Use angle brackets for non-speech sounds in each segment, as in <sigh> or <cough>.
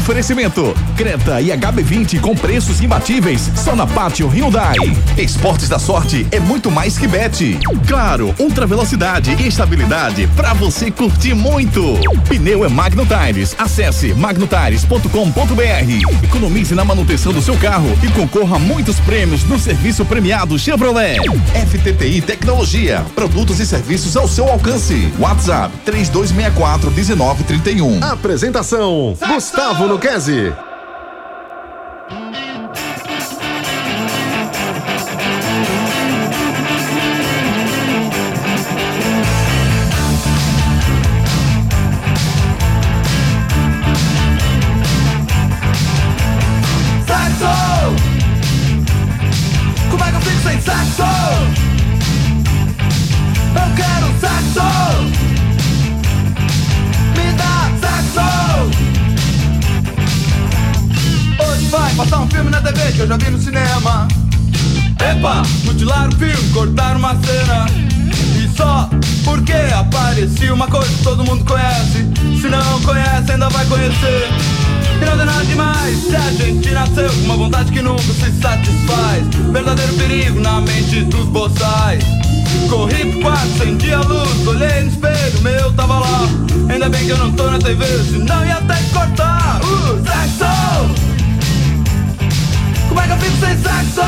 Oferecimento: Creta e HB20 com preços imbatíveis só na Pátio Hyundai. Esportes da Sorte é muito mais que bet. Claro, ultra velocidade e estabilidade para você curtir muito. Pneu é Magno Tires. Acesse magnotires.com.br. Economize na manutenção do seu carro e concorra a muitos prêmios no serviço premiado Chevrolet. FTTI Tecnologia, produtos e serviços ao seu alcance. WhatsApp 3264 1931. Apresentação: Gustavo Luquezzi. Todo mundo conhece. Se não conhece, ainda vai conhecer. E não tem nada demais se a gente nasceu com uma vontade que nunca se satisfaz. Verdadeiro perigo na mente dos boçais. Corri pro quarto, acendi a luz, olhei no espelho, meu tava lá. Ainda bem que eu não tô na TV, senão ia até cortar. Como é que eu fico sem sexo?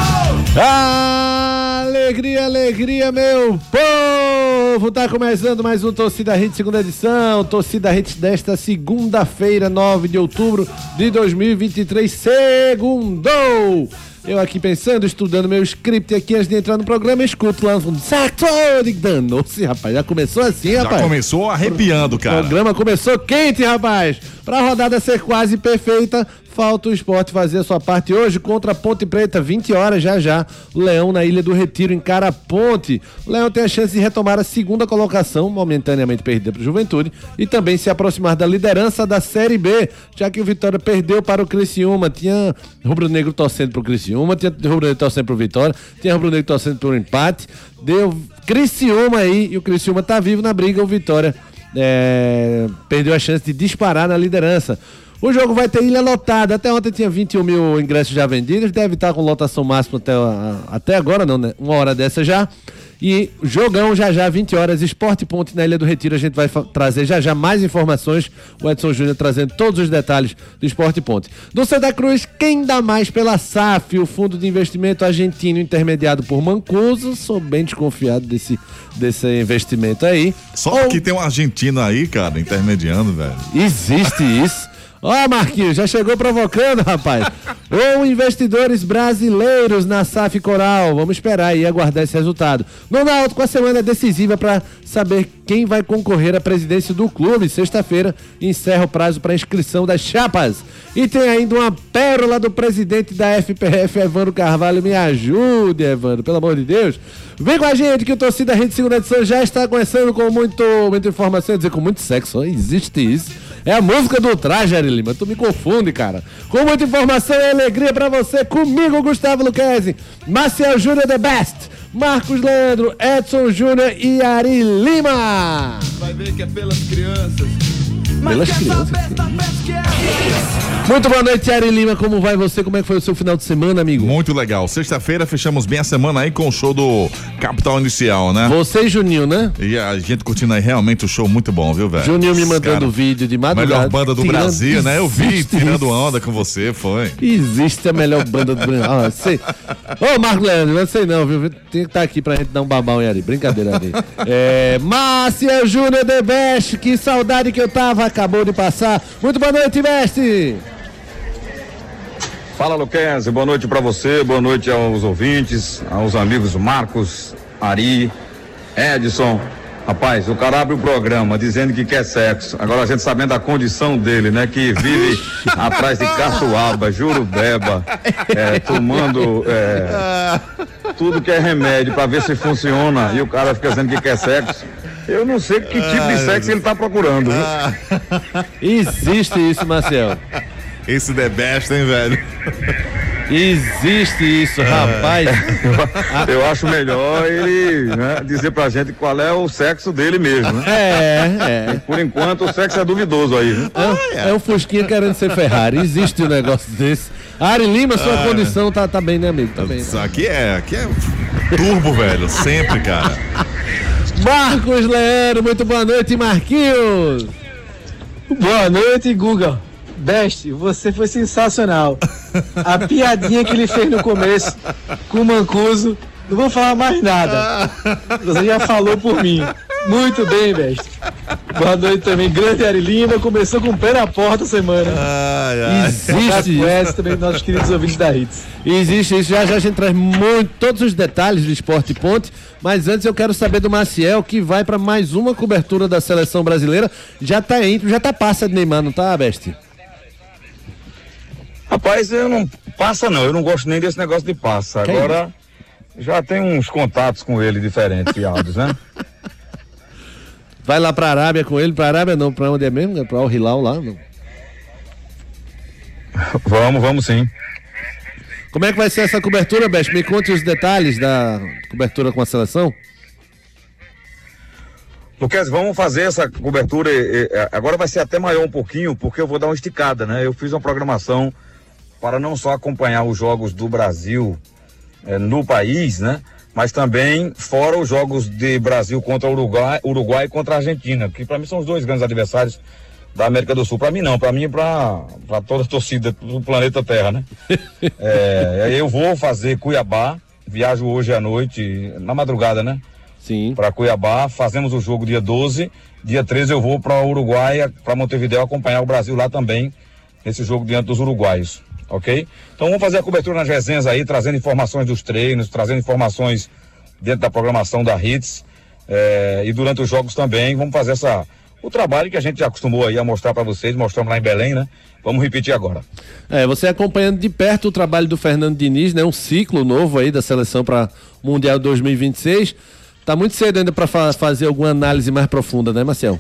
Alegria, alegria, meu povo! Tá começando mais um Torcida Hit segunda edição. Torcida Hit desta segunda-feira, 9 de outubro de 2023. Segundou! Eu aqui pensando, estudando meu script aqui antes de entrar no programa, escuto lá no fundo. Saxo! Danou-se, rapaz. Já começou assim, Já rapaz. começou arrepiando, O cara. programa começou quente, rapaz. Pra rodada ser quase perfeita, falta o esporte fazer a sua parte hoje contra a Ponte Preta, 20 horas já já. O Leão na Ilha do Retiro encara a Ponte. O Leão tem a chance de retomar a segunda colocação, momentaneamente perdida para o Juventude, e também se aproximar da liderança da Série B, já que o Vitória perdeu para o Criciúma. Tinha rubro-negro torcendo pro Criciúma, tinha rubro-negro torcendo pro Vitória, tinha rubro-negro torcendo pro empate. Deu Criciúma aí, e o Criciúma tá vivo na briga, o Vitória é, perdeu a chance de disparar na liderança. O jogo vai ter ilha lotada. Até ontem tinha 21 mil ingressos já vendidos. Deve estar com lotação máxima até, até agora, não, né? Uma hora dessa já. E jogão já já, 20 horas, Esporte Ponte na Ilha do Retiro. A gente vai trazer já já mais informações. O Edson Júnior trazendo todos os detalhes do Esporte Ponte. Do Santa Cruz, quem dá mais pela SAF, o Fundo de Investimento Argentino intermediado por Mancuso. Sou bem desconfiado desse, desse investimento aí. Só Ou- porque tem um argentino aí, cara, intermediando, velho. Existe isso. Ó, Marquinhos, já chegou provocando, rapaz. <laughs> Ou investidores brasileiros na SAF Coral. Vamos esperar e aguardar esse resultado. No Náutico, a semana decisiva para saber quem vai concorrer à presidência do clube. Sexta-feira encerra o prazo para inscrição das chapas. E tem ainda uma pérola do presidente da FPF, Evandro Carvalho. Me ajude, Evandro, pelo amor de Deus. Vem com a gente que o Torcida Rede Segunda Edição já está começando com muito, muita informação, dizer com muito sexo. Existe isso. É a música do traje, Ari Lima. Tu me confunde, cara. Com muita informação e alegria pra você, comigo, Gustavo Luquezzi, Marcel Júnior The Best, Marcos Leandro, Edson Júnior e Ari Lima. Vai ver que é pelas crianças. Quer crianças, tá é. Muito boa noite, Ari Lima. Como vai você? Como é que foi o seu final de semana, amigo? Muito legal. Sexta-feira fechamos bem a semana aí com o show do Capital Inicial, né? Você e Juninho, né? E a gente curtindo aí realmente o show muito bom, viu, velho? Juninho me mandando cara, vídeo de madrugada. Melhor banda do tirando- Brasil, né? Eu vi tirando isso. onda com você, foi. Existe a melhor banda do Brasil. Ah, sei. Ô, Marco Leandro, não sei não, viu? Tem que estar aqui pra gente dar um babão em Ari. Brincadeira, Ari. É, Márcia Júnior The Best, que saudade que eu tava, acabou de passar. Muito boa noite, Best. Fala Luquense, boa noite pra você, boa noite aos ouvintes, aos amigos Marcos, Ari, Edson. Rapaz, o cara abre o programa dizendo que quer sexo. Agora a gente sabendo da condição dele, né? Que vive <laughs> atrás de caçoaba, jurubeba, é, tomando é, tudo que é remédio pra ver se funciona. E o cara fica dizendo que quer sexo. Eu não sei que tipo de sexo ele tá procurando. viu? Existe isso, Marcel. Esse The Best, hein, velho? Existe isso, rapaz. Eu, eu acho melhor ele né, dizer pra gente qual é o sexo dele mesmo, né? É, é. Por enquanto o sexo é duvidoso aí, viu? É, é um Fusquinha querendo ser Ferrari. Existe um negócio desse. Ari Lima, sua condição tá, tá bem, né, amigo? Tá bem. Isso aqui é, aqui é turbo, velho. Sempre, cara. Marcos Leandro, muito boa noite, Marquinhos. Boa noite, Guga. Best, você foi sensacional. A piadinha que ele fez no começo com o Mancuso, não vou falar mais nada. Você já falou por mim. Muito bem, Best. Boa noite também, grande Ari Lima. Começou com o pé na porta a semana. Ai, ai. Existe Conhece também nossos queridos ouvintes da Hits. Existe isso, já já a gente traz muito, todos os detalhes do Esporte Ponte, mas antes eu quero saber do Maciel, que vai para mais uma cobertura da seleção brasileira, já tá entre, já tá passa de Neymar, não tá, Beste? Rapaz, eu não. Passa não, eu não gosto nem desse negócio de passa. Agora, já tem uns contatos com ele diferentes, fiados, né? <laughs> Vai lá pra Arábia com ele, pra Arábia não, pra onde é mesmo? Pra o Hilal lá, não. Vamos, vamos sim. Como é que vai ser essa cobertura, Beste? Me conte os detalhes da cobertura com a seleção. Luquez, vamos fazer essa cobertura. Agora vai ser até maior um pouquinho, porque eu vou dar uma esticada, né? Eu fiz uma programação para não só acompanhar os jogos do Brasil eh, no país, né? Mas também fora os jogos de Brasil contra Uruguai, Uruguai contra Argentina, que para mim são os dois grandes adversários da América do Sul. Para mim não, para mim e para toda a torcida do planeta Terra, né? <laughs> É, eu vou fazer Cuiabá, viajo hoje à noite, na madrugada, né? Sim. para Cuiabá. Fazemos o jogo dia 12. Dia 13 eu vou para Uruguai, para Montevideo, acompanhar o Brasil lá também, nesse jogo diante dos uruguaios. Ok? Então vamos fazer a cobertura nas resenhas aí, trazendo informações dos treinos, trazendo informações dentro da programação da Hits. eh, e durante os jogos também, vamos fazer essa. O trabalho que a gente já acostumou aí a mostrar para vocês, mostramos lá em Belém, né? Vamos repetir agora. É, você acompanhando de perto o trabalho do Fernando Diniz, né? Um ciclo novo aí da seleção para Mundial 2026. Tá muito cedo ainda para fazer alguma análise mais profunda, né, Marcel?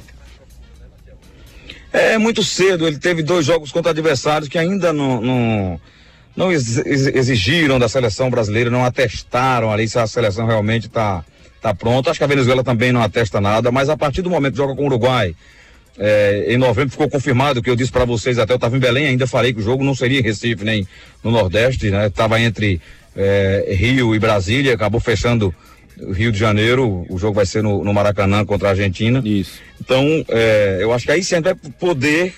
É muito cedo, ele teve dois jogos contra adversários que ainda não, não, não ex- ex- exigiram da seleção brasileira, não atestaram ali se a seleção realmente está tá pronta. Acho que a Venezuela também não atesta nada, mas a partir do momento que joga com o Uruguai, é, em novembro ficou confirmado o que eu disse para vocês até eu estava em Belém, ainda falei que o jogo não seria em Recife nem no Nordeste, né? Tava entre é, Rio e Brasília, acabou fechando Rio de Janeiro, o jogo vai ser no, no Maracanã contra a Argentina. Isso. Então, é, eu acho que aí sim a gente vai poder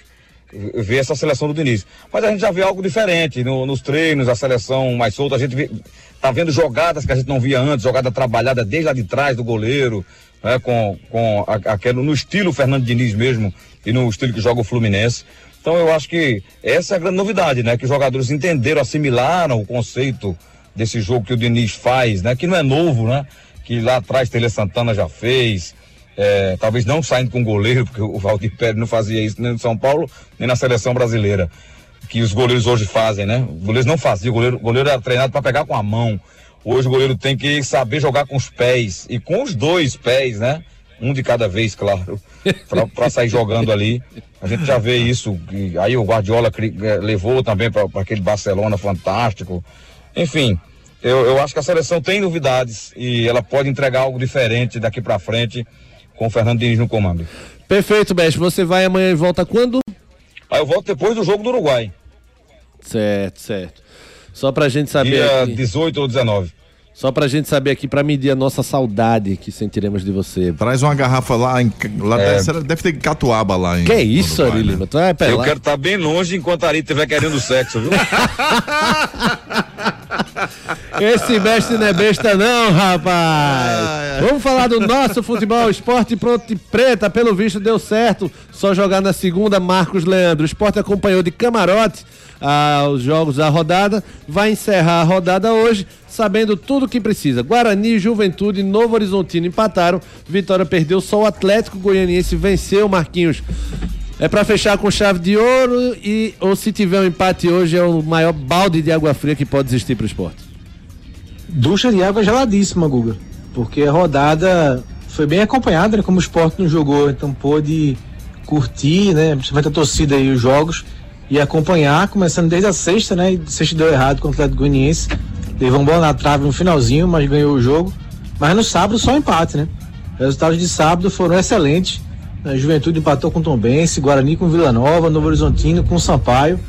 ver essa seleção do Diniz. Mas a gente já vê algo diferente no- nos treinos, a seleção mais solta, a gente vê, tá vendo jogadas que a gente não via antes, jogada trabalhada desde lá de trás do goleiro, né, com, com aquele, no estilo Fernando Diniz mesmo e no estilo que joga o Fluminense. Então eu acho que essa é a grande novidade, né? Que os jogadores entenderam, assimilaram o conceito desse jogo que o Diniz faz, né? Que não é novo, né? Que lá atrás Tele Santana já fez, é, talvez não saindo com goleiro, <laughs> porque o Valdir Pérez não fazia isso nem no São Paulo, nem na seleção brasileira. Que os goleiros hoje fazem, né? Os goleiros não faziam, o goleiro, goleiro era treinado para pegar com a mão. Hoje o goleiro tem que saber jogar com os pés e com os dois pés, né? Um de cada vez, claro, <laughs> para sair jogando ali. A gente já vê isso. aí o Guardiola eh, levou também para aquele Barcelona fantástico. Enfim, eu, eu acho que a seleção tem novidades e ela pode entregar algo diferente daqui para frente com o Fernando Diniz no comando. Perfeito, Beste. Você vai amanhã e volta quando? Aí eu volto depois do jogo do Uruguai, Certo, certo. Só pra gente saber dia aqui, 18 ou 19. só pra gente saber aqui, pra medir a nossa saudade que sentiremos de você. Traz uma garrafa lá em. Lá É. deve, deve ter catuaba lá em. Que isso, Ari né? Lima? Tu vai Eu pelar? quero estar bem longe enquanto a Ari estiver querendo sexo, viu? <laughs> Esse mestre não é besta não, rapaz. Vamos falar do nosso futebol, esporte pronto e preta, pelo visto deu certo. Só jogar na segunda, Marcos Leandro. O esporte acompanhou de camarote ah, os jogos da rodada. Vai encerrar a rodada hoje, sabendo tudo o que precisa. Guarani, Juventude, Novo Horizontino empataram. Vitória perdeu, só o Atlético Goianiense venceu, Marquinhos. É pra fechar com chave de ouro e ou se tiver um empate hoje é o maior balde de água fria que pode existir pro esporte. Ducha de água geladíssima, Guga. Porque a rodada foi bem acompanhada, né? Como o esporte não jogou, então pôde curtir, né? Principalmente a torcida aí os jogos. e acompanhar, começando desde a sexta, né? E sexta deu errado com o Atlético Goianiense. Levou um bola na trave no finalzinho, mas ganhou o jogo. Mas no sábado só empate, né? Os resultados de sábado foram excelentes. A Juventude empatou com Tom Bense, Guarani com Vila Nova, Novo Horizontino com Sampaio.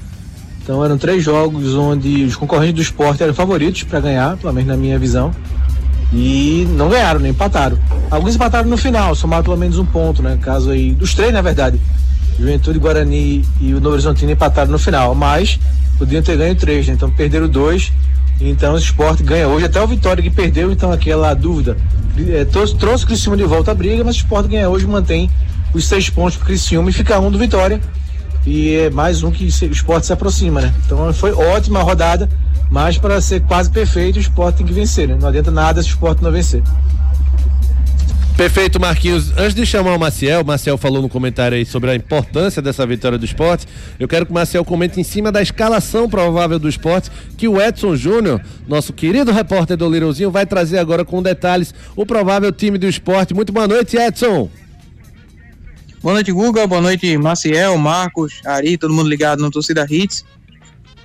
Então eram três jogos onde os concorrentes do esporte eram favoritos para ganhar, pelo menos na minha visão. E não ganharam, nem empataram. Alguns empataram no final, somaram pelo menos um ponto, né? Caso aí. Dos três, na verdade. Juventude, Guarani e o Novo Horizontino empataram no final, mas podiam ter ganho três, né? Então perderam dois. Então o esporte ganha hoje, até o Vitória que perdeu, então aquela dúvida. É, trouxe, trouxe o Criciúma de volta à briga, mas o esporte ganha hoje, mantém os seis pontos pro Criciúma e fica um do Vitória. E é mais um que o esporte se aproxima, né? Então foi ótima rodada, mas para ser quase perfeito, o esporte tem que vencer, né? Não adianta nada se o esporte não vencer. Perfeito, Marquinhos. Antes de chamar o Maciel, o Maciel falou no comentário aí sobre a importância dessa vitória do esporte. Eu quero que o Maciel comente em cima da escalação provável do esporte, que o Edson Júnior, nosso querido repórter do Lirozinho, vai trazer agora com detalhes o provável time do esporte. Muito boa noite, Edson. Boa noite, Guga. Boa noite, Maciel, Marcos, Ari, todo mundo ligado no Torcida Hits.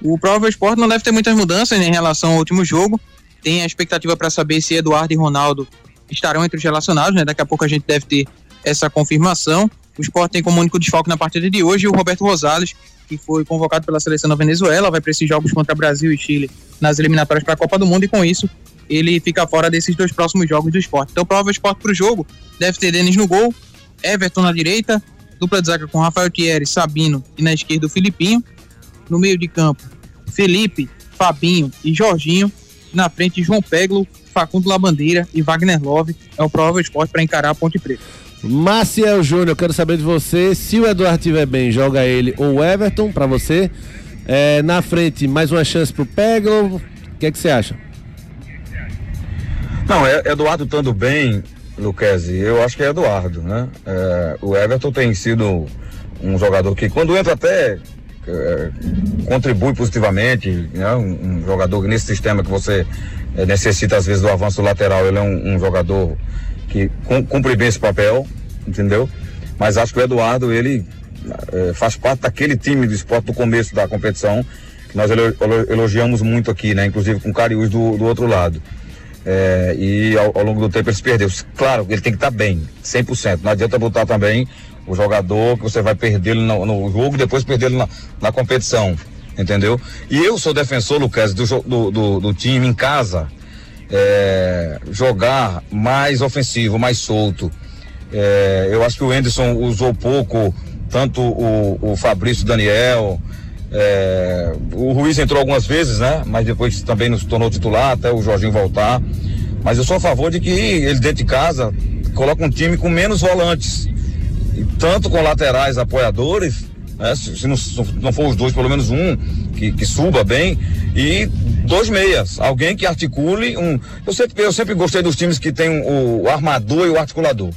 O provável esporte não deve ter muitas mudanças em relação ao último jogo. Tem a expectativa para saber se Eduardo e Ronaldo estarão entre os relacionados, né? Daqui a pouco a gente deve ter essa confirmação. O Sport tem como único desfalque na partida de hoje o Roberto Rosales, que foi convocado pela seleção da Venezuela, vai para esses jogos contra Brasil e Chile nas eliminatórias para a Copa do Mundo e com isso ele fica fora desses dois próximos jogos do esporte. Então, prova esporte para o jogo deve ter Denis no gol, Everton na direita, dupla de zaga com Rafael Thierry, Sabino e na esquerda o Filipinho. No meio de campo, Felipe, Fabinho e Jorginho. Na frente, João Peglo, Facundo Labandeira e Wagner Love é o provável esporte para encarar a Ponte Preta. Maciel Júnior, quero saber de você, se o Eduardo estiver bem, joga ele ou o Everton para você. É, na frente, mais uma chance pro Peglo. O que é que você acha? Não, é, Eduardo estando bem, Luquezzi, eu acho que é Eduardo, né? É, o Everton tem sido um jogador que quando entra até é, contribui positivamente, né? Um, um, jogador nesse sistema que você é, necessita às vezes do avanço lateral. Ele é um, um jogador que cumpre bem esse papel, entendeu? Mas acho que o Eduardo, ele é, faz parte daquele time do esporte do começo da competição, que nós elogiamos muito aqui, né? Inclusive com o Cariús do, do outro lado. É, e ao, ao, longo do tempo ele se perdeu. Claro, ele tem que estar tá bem, 100%. Não adianta botar também o jogador que você vai perder no, no jogo e depois perder na, na competição entendeu? E eu sou defensor, Lucas, do, do, do, do time em casa, é, jogar mais ofensivo, mais solto. É, eu acho que o Anderson usou pouco, tanto o, o Fabrício Daniel, é, o Ruiz entrou algumas vezes, né? Mas depois também nos tornou titular, até o Jorginho voltar. Mas eu sou a favor de que ele dentro de casa coloque um time com menos volantes. E tanto com laterais apoiadores, né? Se, se, não, se, não, for os dois, pelo menos um que, que, suba bem e dois meias, alguém que articule um. Eu sempre, eu sempre gostei dos times que tem o, armador e o articulador,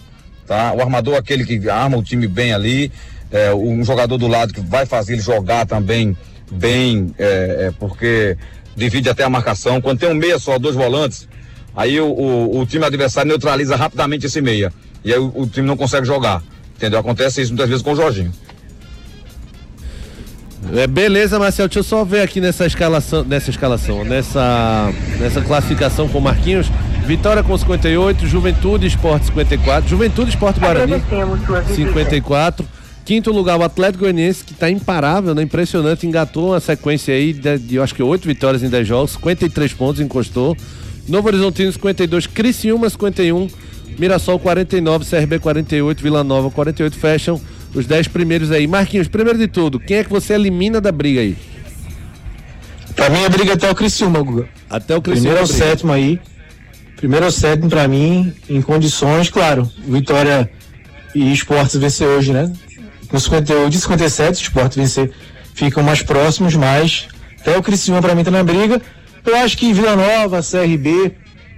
tá? O armador aquele que arma o time bem ali, é, um jogador do lado que vai fazer ele jogar também bem, é, é, porque divide até a marcação. Quando tem um meia só, dois volantes, aí o, o, o time adversário neutraliza rapidamente esse meia e aí o, o time não consegue jogar, entendeu? Acontece isso muitas vezes com o Jorginho. É, beleza, Marcel, deixa eu só ver aqui nessa escalação, nessa escalação, nessa, nessa classificação com Marquinhos. Vitória com 58, Juventude Esporte 54, Juventude Esporte Guarani 54. Quinto lugar, o Atlético Goianiense, que está imparável, né? Impressionante, engatou uma sequência aí de, de eu acho que oito vitórias em 10 jogos, 53 pontos, encostou. Novo Horizontino 52, Criciúma 51, Mirassol 49, CRB 48, Vila Nova 48, fecham os 10 primeiros aí. Marquinhos, primeiro de tudo, quem é que você elimina da briga aí? Pra mim a briga é até o Criciúma, Guga. Até o Criciúma. Primeiro ao sétimo aí. Primeiro ao sétimo pra mim, em condições, claro. Vitória e esportes vencer hoje, né? Com 58 de 57, o esporte vencer ficam mais próximos, mas até o Criciúma pra mim tá na briga. Eu acho que Vila Nova, CRB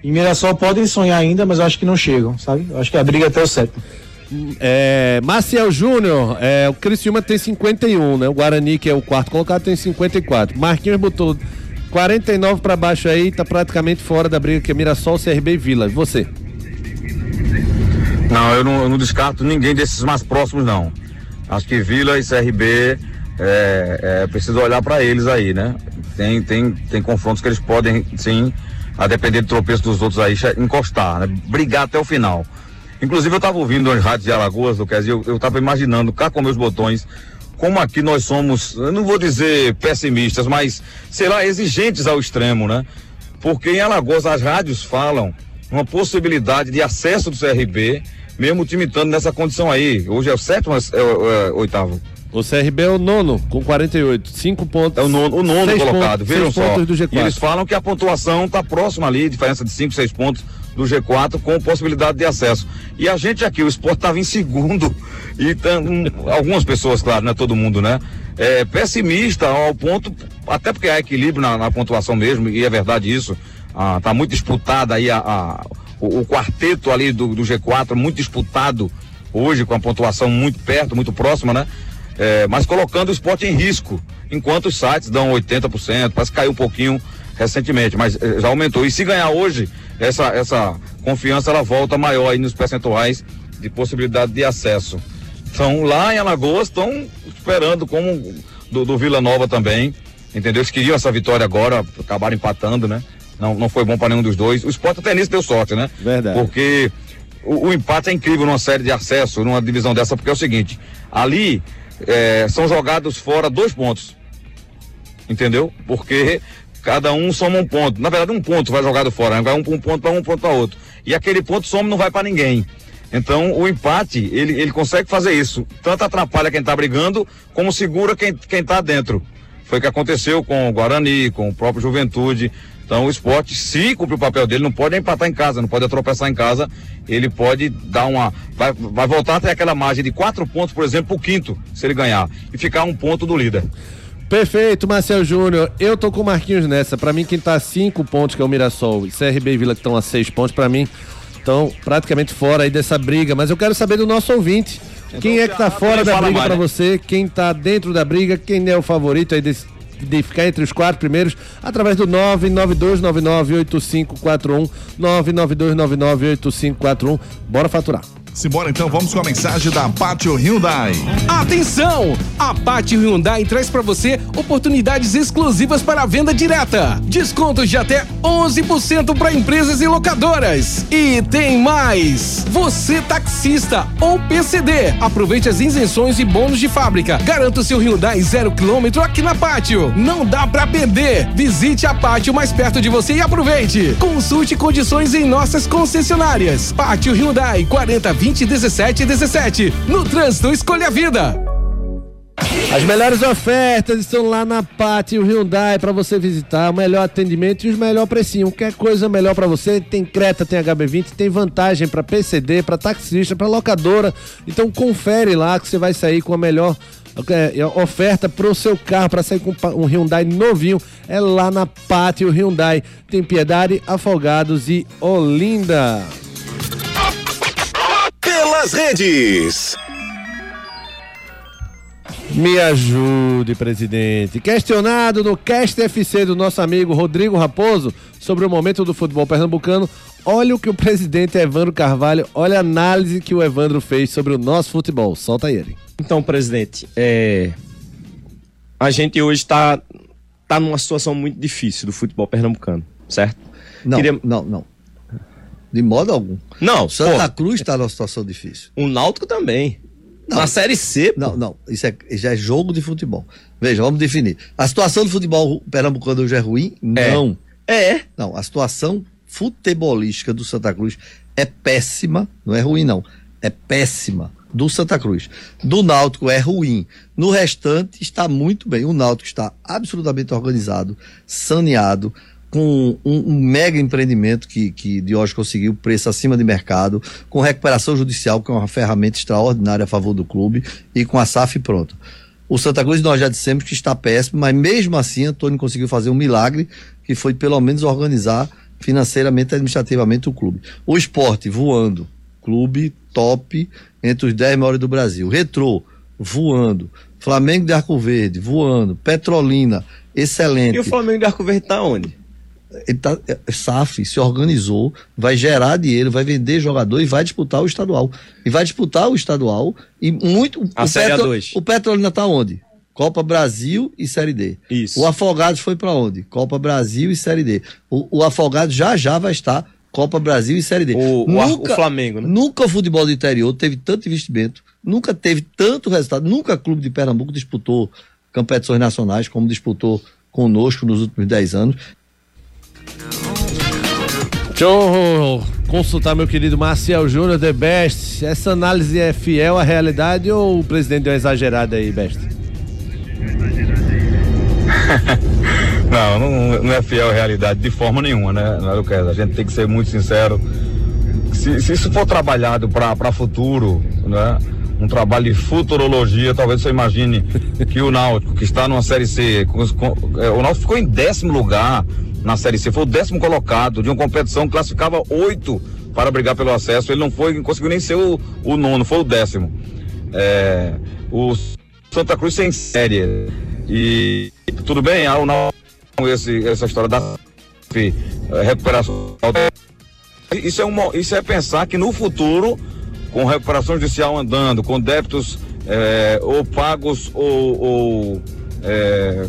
e Mirassol podem sonhar ainda, mas eu acho que não chegam, sabe? Eu acho que a briga é até o sétimo. É, Marcial Júnior, é, o Criciúma tem 51, né? O Guarani, que é o quarto colocado, tem 54. Marquinhos botou 49 para baixo aí, tá praticamente fora da briga que é Mirassol, CRB e Vila. E você? Não, eu não, eu não descarto ninguém desses mais próximos, não. Acho que Vila e CRB é, é preciso olhar para eles aí, né? Tem, tem, tem confrontos que eles podem, sim, a depender do tropeço dos outros aí, encostar, né? brigar até o final. Inclusive eu estava ouvindo as rádios de Alagoas, quer dizer, eu estava imaginando cá com meus botões, como aqui nós somos, eu não vou dizer pessimistas, mas, sei lá, exigentes ao extremo, né? Porque em Alagoas as rádios falam uma possibilidade de acesso do CRB, mesmo o time estando nessa condição aí. Hoje é o sétimo ou é, é, é, oitavo? O CRB é o nono, com 48. Cinco pontos. É o nono, o nono colocado, pontos, vejam só. Do G4. E eles falam que a pontuação está próxima ali, diferença de 5, 6 pontos do G4 com possibilidade de acesso. E a gente aqui, o esporte estava em segundo. E um, algumas pessoas, claro, não é todo mundo, né? É, pessimista ao ponto, até porque há equilíbrio na, na pontuação mesmo, e é verdade isso. Ah, tá muito disputada aí a, a o, o, quarteto ali do, do G4, muito disputado hoje, com a pontuação muito perto, muito próxima, né? é, mas colocando o esporte em risco, enquanto os sites dão 80%, parece que caiu um pouquinho recentemente, mas é, já aumentou. E se ganhar hoje, essa, essa confiança ela volta maior aí nos percentuais de possibilidade de acesso. Então lá em Alagoas estão esperando como do, do Vila Nova também, entendeu? Eles queriam essa vitória agora, acabaram empatando, né? Não, não foi bom para nenhum dos dois. O esporte até nisso deu sorte, né? Verdade. Porque o, o empate é incrível numa série de acesso, numa divisão dessa, porque é o seguinte, ali é, são jogados fora dois pontos. Entendeu? Porque cada um soma um ponto. Na verdade, um ponto vai jogado fora, né? vai um, um ponto para um, ponto para outro. E aquele ponto soma não vai para ninguém. Então, o empate, ele, ele consegue fazer isso. Tanto atrapalha quem está brigando, como segura quem, quem tá dentro. Foi o que aconteceu com o Guarani, com o próprio Juventude. Então o esporte, se cumprir o papel dele, não pode empatar em casa, não pode tropeçar em casa, ele pode dar uma. Vai, vai voltar até aquela margem de quatro pontos, por exemplo, o quinto, se ele ganhar, e ficar um ponto do líder. Perfeito, Marcel Júnior. Eu tô com o Marquinhos nessa. Para mim, quem tá a cinco pontos, que é o Mirassol, e CRB e Vila que estão a seis pontos, para mim, estão praticamente fora aí dessa briga. Mas eu quero saber do nosso ouvinte. Quem é que tá fora da briga para você? Quem tá dentro da briga? Quem é o favorito aí desse, de ficar entre os quatro primeiros através do 992998541 992998541 bora faturar Simbora então, vamos com a mensagem da Pátio Hyundai. Atenção! A Pátio Hyundai traz para você oportunidades exclusivas para a venda direta. Descontos de até 11% para empresas e locadoras. E tem mais! Você taxista ou PCD, aproveite as isenções e bônus de fábrica. Garanta o seu Hyundai zero quilômetro aqui na Pátio. Não dá para perder. Visite a Pátio mais perto de você e aproveite. Consulte condições em nossas concessionárias. Pátio Hyundai 40 20 17 17. No trânsito, escolha a vida. As melhores ofertas estão lá na Pátio Hyundai para você visitar, o melhor atendimento e os melhor precinho. Quer coisa melhor para você? Tem Creta, tem HB20, tem vantagem para PCD, para taxista, para locadora. Então confere lá que você vai sair com a melhor é, é, oferta para o seu carro, para sair com um Hyundai novinho, é lá na Pátio Hyundai. Tem Piedade, Afogados e Olinda pelas redes. Me ajude, presidente. Questionado no Cast FC do nosso amigo Rodrigo Raposo sobre o momento do futebol pernambucano, olha o que o presidente Evandro Carvalho, olha a análise que o Evandro fez sobre o nosso futebol. Solta ele. Então, presidente, é... a gente hoje está tá numa situação muito difícil do futebol pernambucano, certo? Não, Queria... não, não. De modo algum. Não. Santa pô, Cruz está numa situação difícil. O Náutico também. Não, Na Série C. Pô. Não, não. Isso é, já é jogo de futebol. Veja, vamos definir. A situação do futebol pernambucano hoje é ruim? É. Não. É. Não, a situação futebolística do Santa Cruz é péssima. Não é ruim, não. É péssima. Do Santa Cruz. Do Náutico é ruim. No restante está muito bem. O Náutico está absolutamente organizado, saneado com um, um, mega empreendimento que, que Diógenes conseguiu, preço acima de mercado, com recuperação judicial, que é uma ferramenta extraordinária a favor do clube, e com a SAF pronto. O Santa Cruz nós já dissemos que está péssimo, mas mesmo assim Antônio conseguiu fazer um milagre, que foi pelo menos organizar financeiramente e administrativamente o clube. O esporte voando, clube top entre os 10 maiores do Brasil. Retrô, voando. Flamengo de Arco Verde, voando. Petrolina, excelente. E o Flamengo de Arco Verde está onde? Ele tá, é, SAF se organizou, vai gerar dinheiro, vai vender jogador e vai disputar o estadual. E vai disputar o estadual e muito. A o Série Petro, A2. O Petrolina tá onde? Copa Brasil e Série D. Isso. O Afogados foi para onde? Copa Brasil e Série D. O, o Afogados já já vai estar Copa Brasil e Série D. O, o, o Flamengo, né? Nunca o futebol do interior teve tanto investimento, nunca teve tanto resultado, nunca o clube de Pernambuco disputou competições nacionais como disputou conosco nos últimos 10 anos. Deixa eu consultar meu querido Marcial Júnior, The Best. Essa análise é fiel à realidade ou o presidente deu uma exagerada aí, Best? <laughs> não, não, não, é fiel à realidade de forma nenhuma, né, Luquez? A gente tem que ser muito sincero. Se, se isso for trabalhado para futuro, né? Um trabalho de futurologia, talvez você imagine que o Náutico, que está numa Série C, é, o Náutico ficou em décimo lugar na Série C, foi o décimo colocado de uma competição que classificava oito para brigar pelo acesso. Ele não foi, não conseguiu nem ser o, o nono, foi o décimo. É, o Santa Cruz sem série. E tudo bem, há o esse, essa história da recuperação. Isso é, uma, isso é pensar que no futuro, com recuperação judicial andando, com débitos é, ou pagos ou, ou é,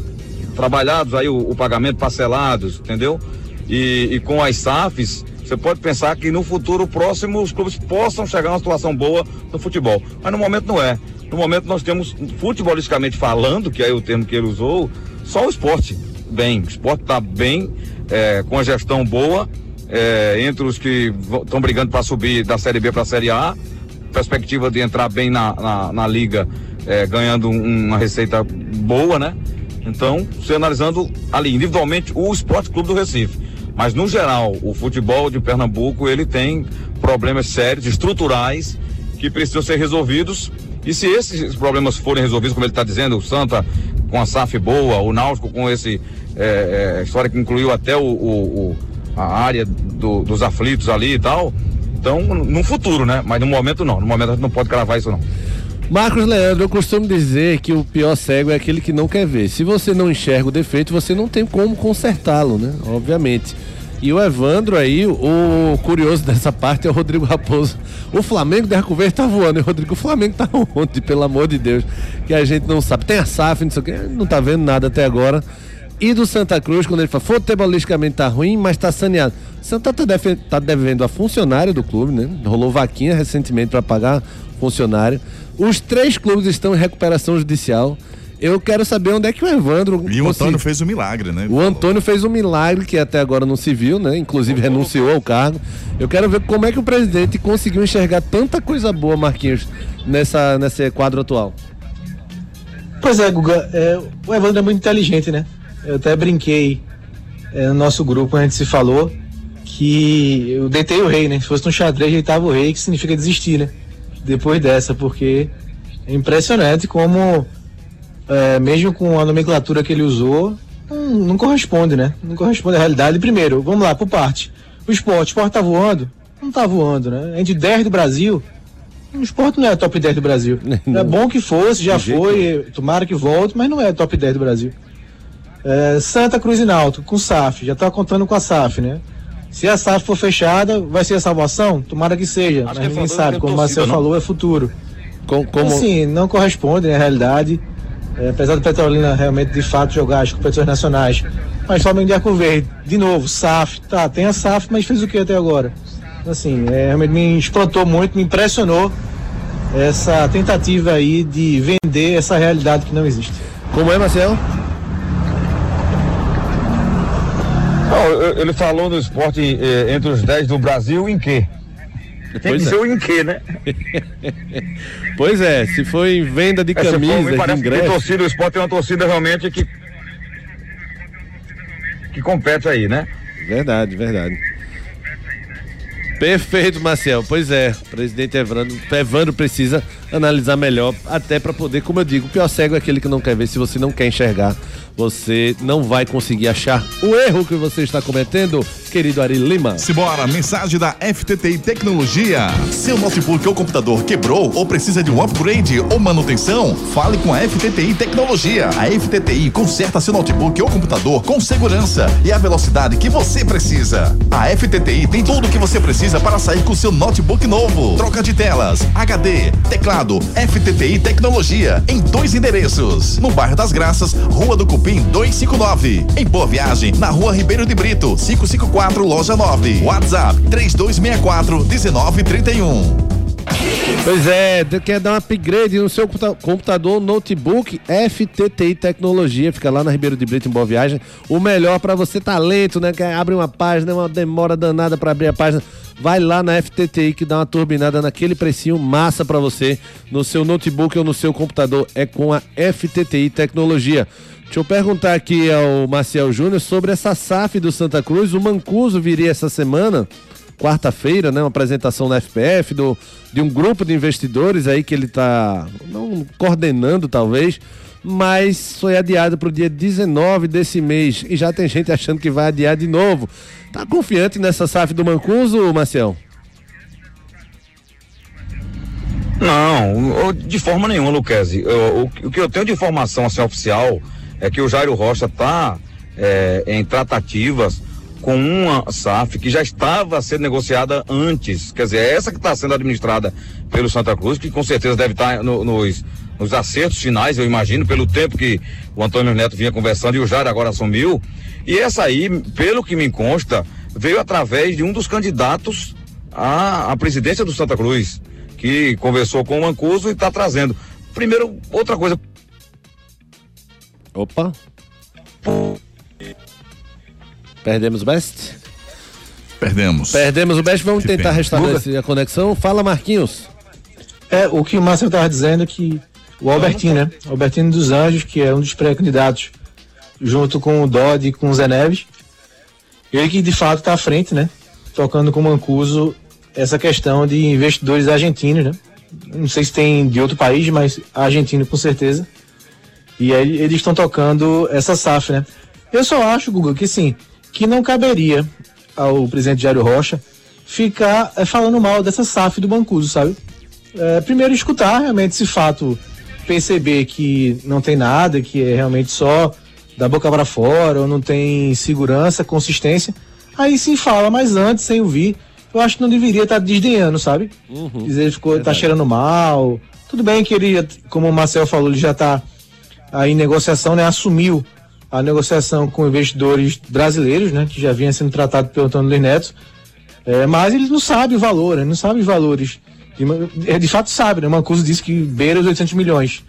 trabalhados aí o, o, pagamento parcelados, entendeu? E, e, com as SAFs, você pode pensar que no futuro próximo os clubes possam chegar a uma situação boa no futebol. Mas no momento não é. No momento nós temos, futebolisticamente falando, que é o termo que ele usou, só o esporte bem. O esporte está bem, é, com a gestão boa, é, entre os que estão brigando para subir da Série B para a Série A, perspectiva de entrar bem na, na, na liga, é, ganhando uma receita boa, né? Então, se analisando ali individualmente o Esporte Clube do Recife. Mas no geral, o futebol de Pernambuco ele tem problemas sérios, estruturais, que precisam ser resolvidos. E se esses problemas forem resolvidos, como ele está dizendo, o Santa com a SAF boa, o Náutico com esse é, é, história que incluiu até o, o, o a área do, dos aflitos ali e tal. Então, no futuro, né? Mas no momento não. No momento a gente não pode cravar isso não. Marcos Leandro, eu costumo dizer que o pior cego é aquele que não quer ver. Se você não enxerga o defeito, você não tem como consertá-lo, né? Obviamente. E o Evandro aí, o curioso dessa parte é o Rodrigo Raposo. O Flamengo Arco Verde tá voando. E Rodrigo, o Flamengo tá <laughs> onde, pelo amor de Deus? Que a gente não sabe. Tem a SAF, não sei o que, não tá vendo nada até agora. E do Santa Cruz, quando ele fala, futebolisticamente tá ruim, mas tá saneado. Santa tá, deve, tá devendo a funcionário do clube, né? Rolou vaquinha recentemente para pagar funcionário. Os três clubes estão em recuperação judicial. Eu quero saber onde é que o Evandro. E o Antônio fez um milagre, né? O Antônio fez um milagre que até agora não se viu, né? Inclusive renunciou ao cargo. Eu quero ver como é que o presidente conseguiu enxergar tanta coisa boa, Marquinhos, nessa, nesse quadro atual. Pois é, Guga. É, o Evandro é muito inteligente, né? Eu até brinquei é, no nosso grupo, a gente se falou que eu deitei o rei, né? Se fosse um xadrez, deitava o rei, que significa desistir, né? Depois dessa, porque é impressionante como é, mesmo com a nomenclatura que ele usou, não, não, corresponde, né? Não corresponde à realidade. Primeiro, vamos lá, por parte. O esporte, o esporte tá voando? Não tá voando, né? Entre 10 do Brasil, o esporte não é top 10 do Brasil. <laughs> Não. É bom que fosse, já foi, tomara que volte, mas não é top 10 do Brasil. É, Santa Cruz e Náutico, com SAF, já tá contando com a SAF, né? Se a SAF for fechada, vai ser a salvação? Tomara que seja, Acho mas ninguém sabe. Como o Marcelo falou, é futuro. Com, como... Assim, não corresponde à realidade. É, apesar do Petrolina realmente de fato jogar as competições nacionais. Mas Flamengo de Arco Verde, de novo, SAF, tá, tem a SAF, mas fez o que até agora? Assim, é, realmente me espantou muito, me impressionou essa tentativa aí de vender essa realidade que não existe. Como é, Marcelo? Não, ele falou no esporte eh, entre os 10 do Brasil em quê? Tem pois que é. ser o em quê, né? <laughs> pois é, se for em venda de é, camisa, de ingresso... Que torcida, o esporte é uma torcida realmente que que compete aí, né? Verdade, verdade. Perfeito, Marcel. Pois é, o presidente Evandro, Evandro precisa analisar melhor, até para poder, como eu digo, o pior cego é aquele que não quer ver. Se você não quer enxergar, você não vai conseguir achar o erro que você está cometendo. querido Ari Lima. Simbora, mensagem da FTTI Tecnologia. Seu notebook ou computador quebrou ou precisa de um upgrade ou manutenção? Fale com a FTTI Tecnologia. A FTTI conserta seu notebook ou computador com segurança e a velocidade que você precisa. A FTTI tem tudo o que você precisa para sair com seu notebook novo. Troca de telas, HD, teclado, FTTI Tecnologia em dois endereços. No bairro das Graças, Rua do Cupim 259. Em Boa Viagem, na Rua Ribeiro de Brito, 554, loja 9. WhatsApp 3264 1931. Pois é, quer dar um upgrade no seu computa- computador, notebook, FTTI Tecnologia, fica lá na Ribeiro de Brito, em Boa Viagem. O melhor para você talento, né? Quer abrir uma página, uma demora danada para abrir a página. Vai lá na FTTI que dá uma turbinada naquele precinho massa para você no seu notebook ou no seu computador. É com a FTTI Tecnologia. Deixa eu perguntar aqui ao Marcial Júnior sobre essa SAF do Santa Cruz. O Mancuso viria essa semana quarta-feira, né, uma apresentação na FPF do, de um grupo de investidores aí que ele está não coordenando talvez, mas foi adiado para o dia 19 desse mês e já tem gente achando que vai adiar de novo. Tá confiante nessa SAF do Mancuso, Marcel? Não, de forma nenhuma, Luquezzi. O, que eu tenho de informação assim, oficial é que o Jairo Rocha está em tratativas com uma SAF que já estava sendo negociada antes. Quer dizer, é essa que está sendo administrada pelo Santa Cruz, que com certeza deve estar no- nos, nos acertos finais, eu imagino, pelo tempo que o Antônio Neto vinha conversando e o Jairo agora assumiu. E essa aí, pelo que me consta, veio através de um dos candidatos à, à presidência do Santa Cruz, que conversou com o Mancuso e está trazendo. Primeiro, outra coisa. Opa. Perdemos o Best? Perdemos. Perdemos o Best, vamos Que tentar pena. restabelecer a conexão. Fala, Marquinhos. É, o que o Márcio estava dizendo é que o Albertino, né? Albertino dos Anjos, que é um dos pré-candidatos, junto com o Dodge e com o Zé Neves, ele que de fato está à frente, né? Tocando com o Mancuso essa questão de investidores argentinos, né? Não sei se tem de outro país, mas argentino com certeza. E aí eles estão tocando essa SAF, né? Eu só acho, Google, que sim, que não caberia ao presidente Jairo Rocha ficar eh, falando mal dessa SAF do Mancuso, sabe? É, primeiro escutar realmente esse fato, perceber que não tem nada, que é realmente só da boca para fora, ou não tem segurança, consistência. Aí sim fala, mas antes, sem ouvir, eu acho que não deveria estar desdenhando, sabe? Dizer ele ficou, tá cheirando mal. Tudo bem que ele, como o Marcel falou, ele já tá aí em negociação, né? Assumiu a negociação com investidores brasileiros, né? Que já vinha sendo tratado pelo Antônio Luiz Neto. É, mas ele não sabe o valor, ele não sabe os valores. De, é, de fato sabe, né? Mancuso disse que beira os 800 milhões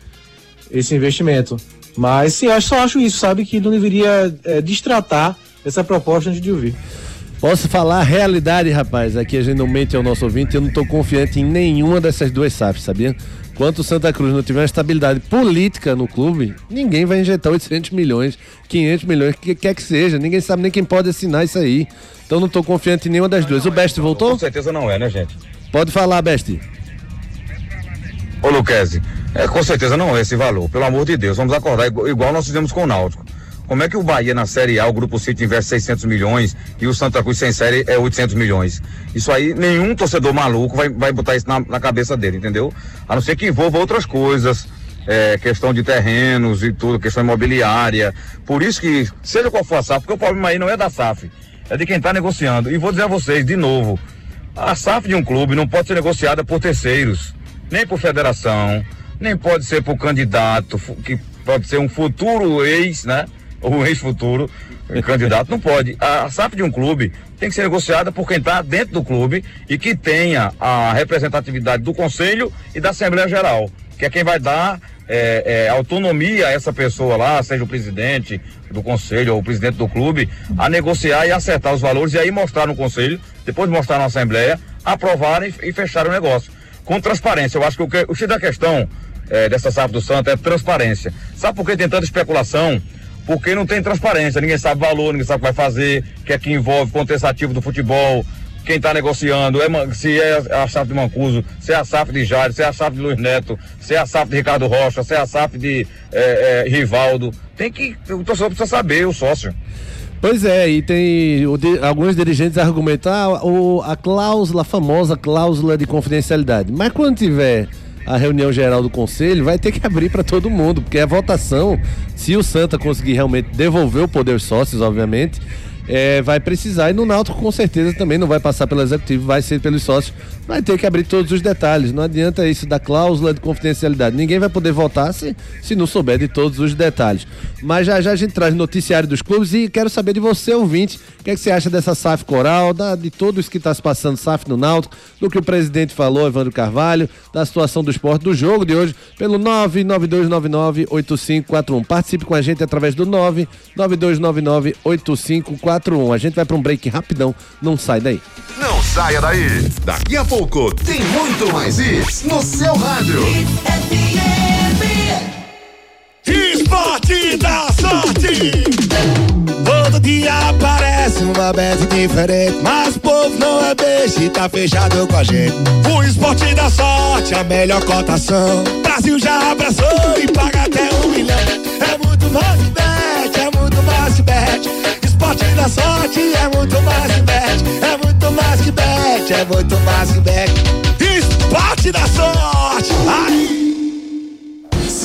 esse investimento. Mas sim, eu só acho isso, sabe? Que não deveria é, distratar essa proposta antes de ouvir. Posso falar a realidade, rapaz. Aqui a gente não mente ao nosso ouvinte. Eu não tô confiante em nenhuma dessas duas SAFs, sabia? Enquanto o Santa Cruz não tiver uma estabilidade política no clube, ninguém vai injetar 800 milhões, 500 milhões, o que quer que seja. Ninguém sabe nem quem pode assinar isso aí. Então não tô confiante em nenhuma das duas. O Best voltou? Com certeza não é, né, gente? Pode falar, Best. Ô, Luquezzi, é, com certeza não é esse valor. Pelo amor de Deus, vamos acordar igual, igual nós fizemos com o Náutico. Como é que o Bahia na Série A, o Grupo City investe 600 milhões e o Santa Cruz sem série é 800 milhões? Isso aí, nenhum torcedor maluco vai, vai botar isso na, na cabeça dele, entendeu? A não ser que envolva outras coisas, é, questão de terrenos e tudo, questão imobiliária. Por isso que, seja qual for a SAF, porque o problema aí não é da SAF, é de quem está negociando. E vou dizer a vocês, de novo, a SAF de um clube não pode ser negociada por terceiros, nem por federação, nem pode ser por candidato, que pode ser um futuro ex, né? Ou ex-futuro candidato, não pode. A, SAF de um clube tem que ser negociada por quem está dentro do clube e que tenha a representatividade do conselho e da Assembleia Geral, que é quem vai dar é, é, autonomia a essa pessoa lá, seja o presidente do conselho ou o presidente do clube, a negociar e acertar os valores e aí mostrar no conselho, depois mostrar na Assembleia, aprovarem e, fechar o negócio. Com transparência. Eu acho que o, que, o X da questão é, dessa SAF do Santa é transparência. Sabe por que tem tanta especulação? Porque não tem transparência, ninguém sabe valor, ninguém sabe o que vai fazer, o que é que envolve contexto ativo do futebol, quem está negociando, é, se é a SAF de Mancuso, se é a SAF de Jair, se é a SAF de Luiz Neto, se é a SAF de Ricardo Rocha, se é a SAF de é, é, Rivaldo. Tem que. O torcedor precisa saber, o sócio. Pois é, e tem o di- alguns dirigentes argumentam ah, o- a cláusula, a famosa cláusula de confidencialidade. Mas quando tiver a reunião geral do conselho, vai ter que abrir para todo mundo, porque a votação, se o Santa conseguir realmente devolver o poder sócios, obviamente, é, vai precisar. E no Náutico, com certeza, também não vai passar pelo executivo, vai ser pelos sócios. Vai ter que abrir todos os detalhes. Não adianta isso da cláusula de confidencialidade. Ninguém vai poder votar se, se não souber de todos os detalhes. Mas já já a gente traz noticiário dos clubes e quero saber de você, ouvinte, o que, é que você acha dessa SAF Coral, da, de tudo isso que está se passando SAF no Náutico, do que o presidente falou, Evandro Carvalho, da situação do esporte, do jogo de hoje, pelo 992998541. Participe com a gente através do 992998541. A gente vai para um break rapidão, não sai daí. Não saia daí. Daqui a pouco tem muito mais isso no seu rádio. Esporte da sorte! Todo dia aparece uma bet diferente, mas o povo não é beijo e tá fechado com a gente. O esporte da sorte, a melhor cotação. Brasil já abraçou e paga até um milhão. É muito mais bet, é muito mais bet. Esporte da sorte é muito mais que bet, é muito mais que bet, é muito mais que bet. Esporte da sorte! Ai!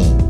home.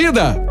vida.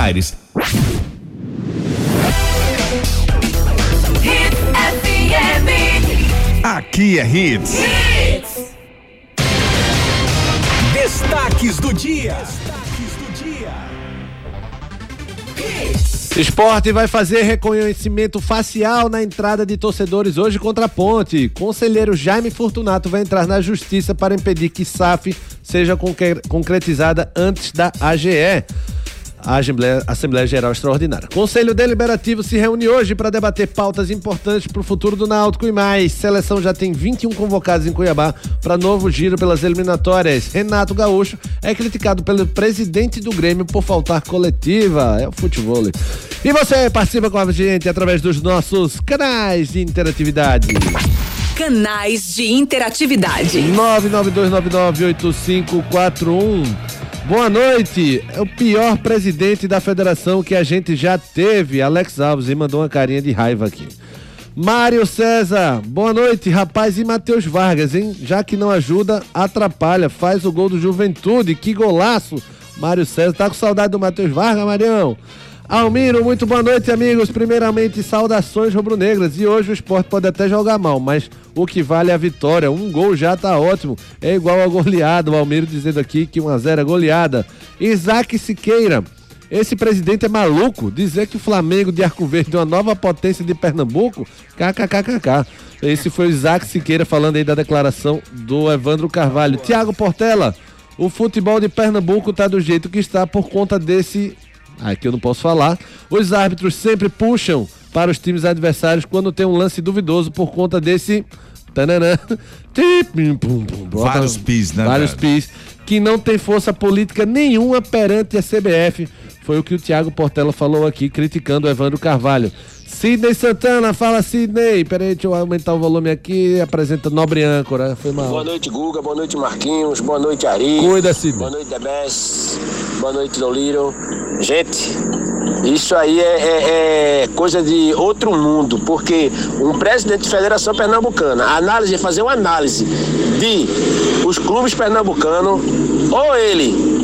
Tires. Aqui é Hits. Destaques do dia. Esporte vai fazer reconhecimento facial na entrada de torcedores hoje contra a Ponte. Conselheiro Jaime Fortunato vai entrar na justiça para impedir que SAF seja concre- concretizada antes da AGE. A Assembleia, Assembleia Geral Extraordinária. Conselho Deliberativo se reúne hoje para debater pautas importantes para o futuro do Náutico e mais. Seleção já tem 21 convocados em Cuiabá para novo giro pelas eliminatórias. Renato Gaúcho é criticado pelo presidente do Grêmio por faltar coletiva. É o futebol. E você participa com a gente através dos nossos canais de interatividade. Canais de interatividade. 992998541. Boa noite. É o pior presidente da federação que a gente já teve, Alex Alves, e mandou uma carinha de raiva aqui. Mário César, boa noite, rapaz. E Matheus Vargas, hein? Já que não ajuda, atrapalha. Faz o gol do Juventude. Que golaço. Mário César, tá com saudade do Matheus Vargas, Marião? Almiro, muito boa noite, amigos. Primeiramente, saudações rubro-negras. E hoje o esporte pode até jogar mal, mas o que vale é a vitória. Um gol já tá ótimo. É igual a goleada. O Almiro dizendo aqui que 1x0 é goleada. Isaac Siqueira. Esse presidente é maluco. Dizer que o Flamengo de Arco Verde é uma nova potência de Pernambuco. KKKKK. Esse foi o Isaac Siqueira falando aí da declaração do Evandro Carvalho. Tiago Portela. O futebol de Pernambuco tá do jeito que está por conta desse Aqui eu não posso falar. Os árbitros sempre puxam para os times adversários quando tem um lance duvidoso por conta desse. Tananã, <laughs> Vários pis, né, Vários pis. Que não tem força política nenhuma perante a CBF. Foi o que o Thiago Portela falou aqui, criticando o Evandro Carvalho. Sidney Santana, fala Sidney. Peraí, deixa eu aumentar o volume aqui. Apresenta Nobre Âncora. Foi mal. Boa noite, Guga. Boa noite, Marquinhos. Boa noite, Ari. Cuida, Sidney. Boa noite, Debes. Boa noite, Doliro. Gente, isso aí é, é- é coisa de outro mundo, porque um presidente de Federação Pernambucana, a análise, fazer uma análise de os clubes pernambucanos, ou ele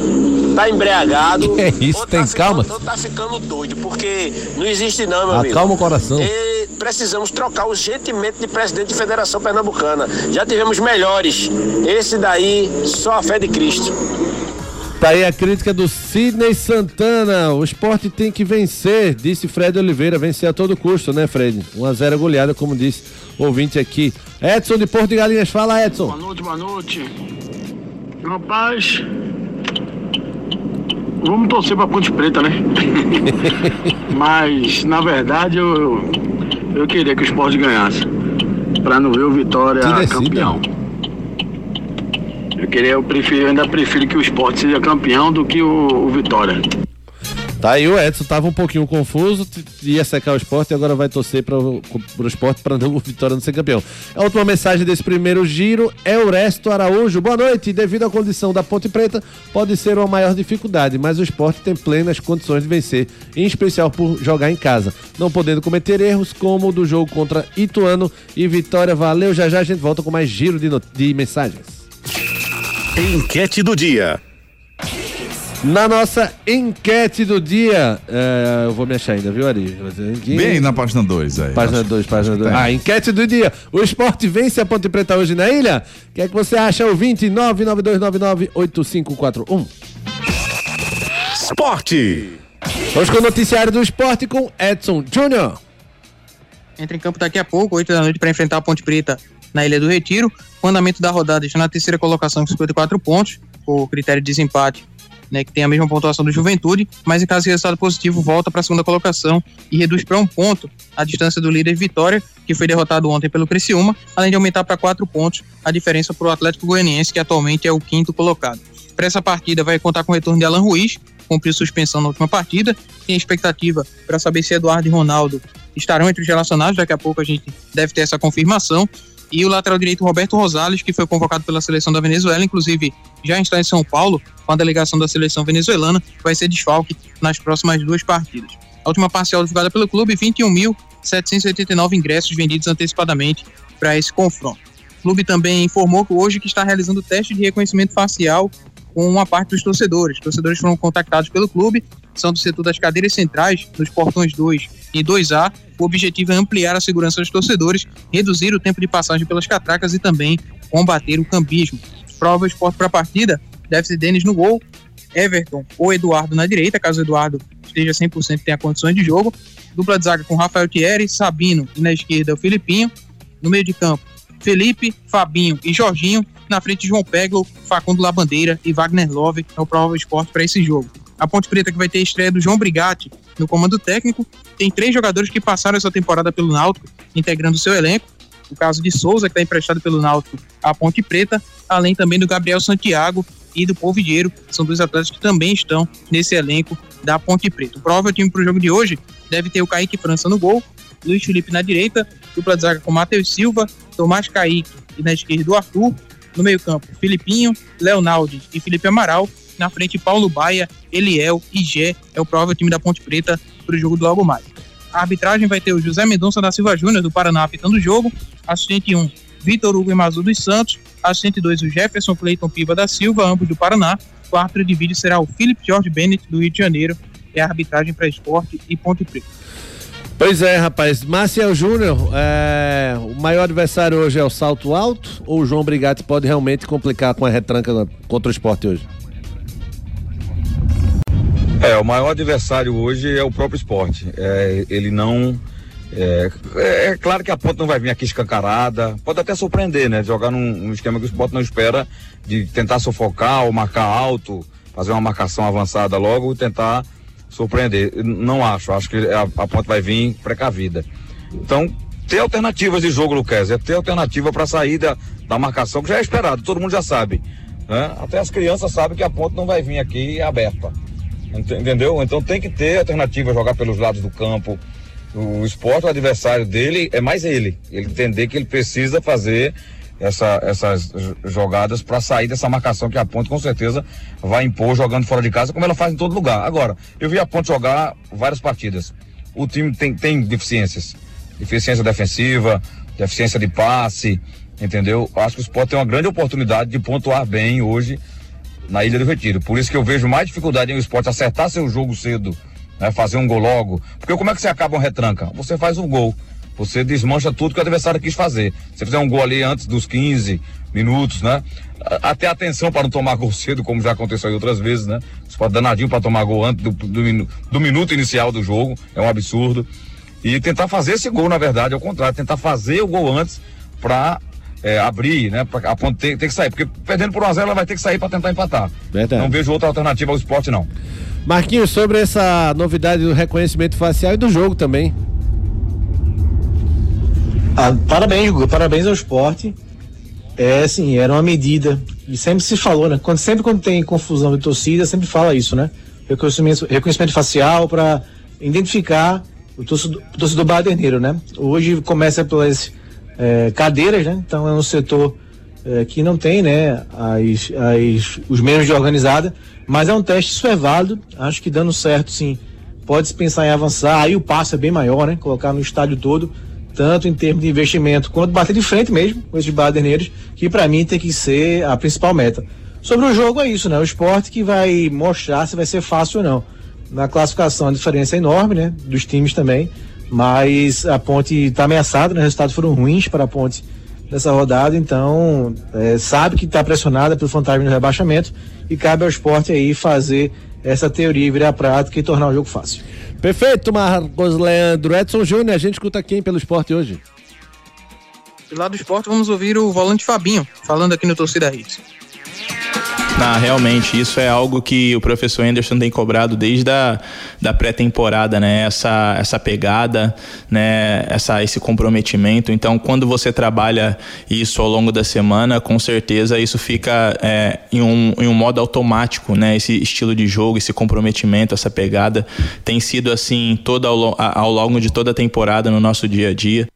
tá embriagado, <laughs> é isso, ou tem tá calma? Ficando, ou tá ficando doido, porque não existe não, meu amigo. Acalma o coração. E precisamos trocar urgentemente de presidente de Federação Pernambucana. Já tivemos melhores. Esse daí, só a fé de Cristo. Tá aí a crítica do Sidney Santana. O esporte tem que vencer, disse Fred Oliveira. Vencer a todo custo, né, Fred? 1x0 goleada, como disse o ouvinte aqui. Edson de Porto de Galinhas, fala, Edson. Boa noite, boa noite. Rapaz, vamos torcer pra Ponte Preta, né? <laughs> Mas, na verdade, eu, eu, eu queria que o esporte ganhasse. Pra não ver o Vitória campeão. Eu queria, eu prefiro, eu ainda prefiro que o esporte seja campeão do que o, o Vitória. Tá aí o Edson, tava um pouquinho confuso, ia secar o esporte e agora vai torcer para o esporte para não Vitória não ser campeão. A última mensagem desse primeiro giro é o Resto Araújo. Boa noite. Devido à condição da Ponte Preta, pode ser uma maior dificuldade, mas o esporte tem plenas condições de vencer, em especial por jogar em casa, não podendo cometer erros como o do jogo contra Ituano e Vitória. Valeu, já já a gente volta com mais giro de, de mensagens. Enquete do dia. Na nossa enquete do dia, é, eu vou me achar ainda, viu, Ari? Bem na página 2 aí. Página Acho- 2, página acho que 2. tem. Ah, enquete do dia. O esporte vence a Ponte Preta hoje na ilha? O que é que você acha, ouvinte? 992998541. Esporte. Hoje com o noticiário do esporte com Edson Júnior. entra em campo daqui a pouco, 8 da noite, para enfrentar a Ponte Preta na Ilha do Retiro. O andamento da rodada está na terceira colocação com 54 pontos, por critério de desempate, né, que tem a mesma pontuação do Juventude, mas em caso de resultado positivo, volta para a segunda colocação e reduz para um ponto a distância do líder Vitória, que foi derrotado ontem pelo Criciúma, além de aumentar para quatro pontos a diferença para o Atlético Goianiense, que atualmente é o quinto colocado. Para essa partida, vai contar com o retorno de Alan Ruiz, cumpriu suspensão na última partida. Tem expectativa para saber se Eduardo e Ronaldo estarão entre os relacionados. Daqui a pouco a gente deve ter essa confirmação. E o lateral direito Roberto Rosales, que foi convocado pela seleção da Venezuela, inclusive já está em São Paulo com a delegação da seleção venezuelana, vai ser desfalque nas próximas duas partidas. A última parcial divulgada pelo clube, 21.789 ingressos vendidos antecipadamente para esse confronto. O clube também informou que hoje que está realizando teste de reconhecimento facial com uma parte dos torcedores. Os torcedores foram contactados pelo clube, são do setor das cadeiras centrais, nos portões 2 e 2A. O objetivo é ampliar a segurança dos torcedores, reduzir o tempo de passagem pelas catracas e também combater o cambismo. Prova esporte para a partida, deve ser Denis no gol, Everton ou Eduardo na direita, caso Eduardo esteja 100% e tenha condições de jogo. Dupla de zaga com Rafael Thierry, Sabino e na esquerda o Filipinho. No meio de campo, Felipe, Fabinho e Jorginho. Na frente, João Peglo, Facundo Labandeira e Wagner Love é o provável esporte para esse jogo. A Ponte Preta que vai ter a estreia do João Brigatti no comando técnico. Tem três jogadores que passaram essa temporada pelo Náutico, integrando o seu elenco. O caso de Souza, que está emprestado pelo Náutico à Ponte Preta, além também do Gabriel Santiago e do Polvilheiro. São dois atletas que também estão nesse elenco da Ponte Preta. O provável time para o jogo de hoje deve ter o Kaique França no gol, Luiz Felipe na direita, dupla de zaga com Matheus Silva, Tomás Kaique e na esquerda o Arthur. No meio-campo, Filipinho, Leonaldi e Felipe Amaral. Na frente, Paulo Baia, Eliel e Gé. É o provável time da Ponte Preta para o jogo do logo mais. A arbitragem vai ter o José Mendonça da Silva Júnior, do Paraná, apitando o jogo. Assistente 1, Vitor Hugo Emazu dos Santos. Assistente 2, o Jefferson Cleiton Piva da Silva, ambos do Paraná. O árbitro de vídeo será o Felipe Jorge Bennett, do Rio de Janeiro. É a arbitragem para esporte e Ponte Preta. Pois é, rapaz. Maciel Júnior, é, o maior adversário hoje é o salto alto ou o João Brigatti pode realmente complicar com a retranca contra o esporte hoje? É, o maior adversário hoje é o próprio esporte. É, ele não. É, é- é claro que a ponta não vai vir aqui escancarada. Pode até surpreender, né? Jogar num, num esquema que o esporte não espera, de tentar sufocar ou marcar alto, fazer uma marcação avançada logo e tentar surpreender. Não acho. Acho que a, a ponta vai vir precavida. Então, ter alternativas de jogo, Luquez, é ter alternativa para saída da marcação, que já é esperado, todo mundo já sabe. né? Até as crianças sabem que a ponta não vai vir aqui aberta. Ent- Entendeu? Então tem que ter alternativa, jogar pelos lados do campo. O esporte, o adversário dele é mais ele. Ele entender que ele precisa fazer essa- essas jogadas para sair dessa marcação que a Ponte com certeza vai impor jogando fora de casa, como ela faz em todo lugar. Agora, eu vi a Ponte jogar várias partidas. O time tem, tem deficiências. Deficiência defensiva, deficiência de passe, entendeu? Acho que o esporte tem uma grande oportunidade de pontuar bem hoje na Ilha do Retiro. Por isso que eu vejo mais dificuldade em o esporte acertar seu jogo cedo, né? Fazer um gol logo. Porque como é que você acaba uma retranca? Você faz um gol. Você desmancha tudo que o adversário quis fazer. Se fizer um gol ali antes dos 15 minutos, né? Até atenção para não tomar gol <laughs> cedo, como já aconteceu aí outras vezes, né? O esporte danadinho para tomar gol antes do, do, do minuto inicial do jogo. É um absurdo. E tentar fazer esse gol, na verdade, ao contrário, tentar fazer o gol antes para abrir, né? Pra, a tem, tem que sair. Porque perdendo por 1x0, ela vai ter que sair para tentar empatar. Verdade. Não vejo outra alternativa ao esporte, não. Marquinhos, sobre essa novidade do reconhecimento facial e do jogo também. Ah, parabéns, Guga, parabéns ao esporte. É, assim, era uma medida, e sempre se falou, né? Quando, sempre quando tem confusão de torcida, sempre fala isso, né? Reconhecimento, reconhecimento facial para identificar o torcedor, o torcedor baderneiro, né? Hoje começa pelas eh, cadeiras, né? Então é um setor eh, que não tem, né? As, as, os meios de organizada, mas é um teste, isso é válido. Acho que dando certo, sim, pode-se pensar em avançar. Aí o passo é bem maior, né? Colocar no estádio todo tanto em termos de investimento quanto bater de frente mesmo com esses baderneiros, que para mim tem que ser a principal meta. Sobre o jogo é isso, né? O esporte que vai mostrar se vai ser fácil ou não. Na classificação a diferença é enorme, né? Dos times também, mas a Ponte está ameaçada, né? Os resultados foram ruins para a Ponte nessa rodada, então é, sabe que está pressionada pelo fantasma do rebaixamento e cabe ao esporte aí fazer essa teoria virar prática e tornar o jogo fácil. Perfeito, Marcos Leandro. Edson Júnior, a gente escuta quem pelo esporte hoje? Do lado do esporte, vamos ouvir o volante Fabinho, falando aqui no Torcida Hits. Ah, realmente, isso é algo que o professor Anderson tem cobrado desde a da pré-temporada, né? Essa, essa pegada, né? Essa, esse comprometimento. Então, quando você trabalha isso ao longo da semana, com certeza isso fica é, em, um, em um modo automático, né? Esse estilo de jogo, esse comprometimento, essa pegada tem sido assim todo ao, ao longo de toda a temporada no nosso dia a dia.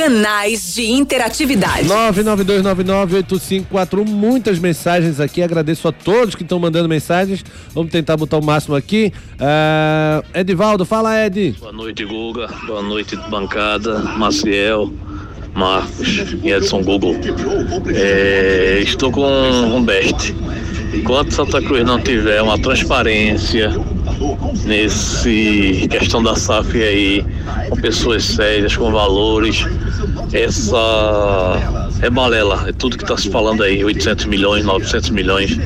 Canais de interatividade. 992998541, muitas mensagens aqui. Agradeço a todos que estão mandando mensagens. Vamos tentar botar o máximo aqui. Ah, Edivaldo, fala, Ed. Boa noite, Guga. Boa noite, bancada. Maciel, Marcos e Edson Google. É, estou com um best. Enquanto Santa Cruz não tiver uma transparência nesse questão da SAF aí, com pessoas sérias, com valores, essa é balela, é tudo que está se falando aí, 800 milhões, 900 milhões,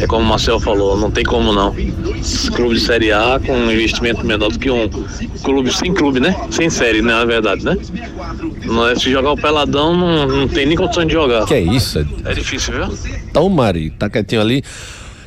é como o Marcel falou, não tem como não. Esse clube de Série A com um investimento menor do que um clube sem clube, né? Sem série, né? Na verdade, né? Não se jogar o peladão, não, não tem nem condição de jogar. Que é isso? É difícil, viu? Então, Mari, tá quietinho ali.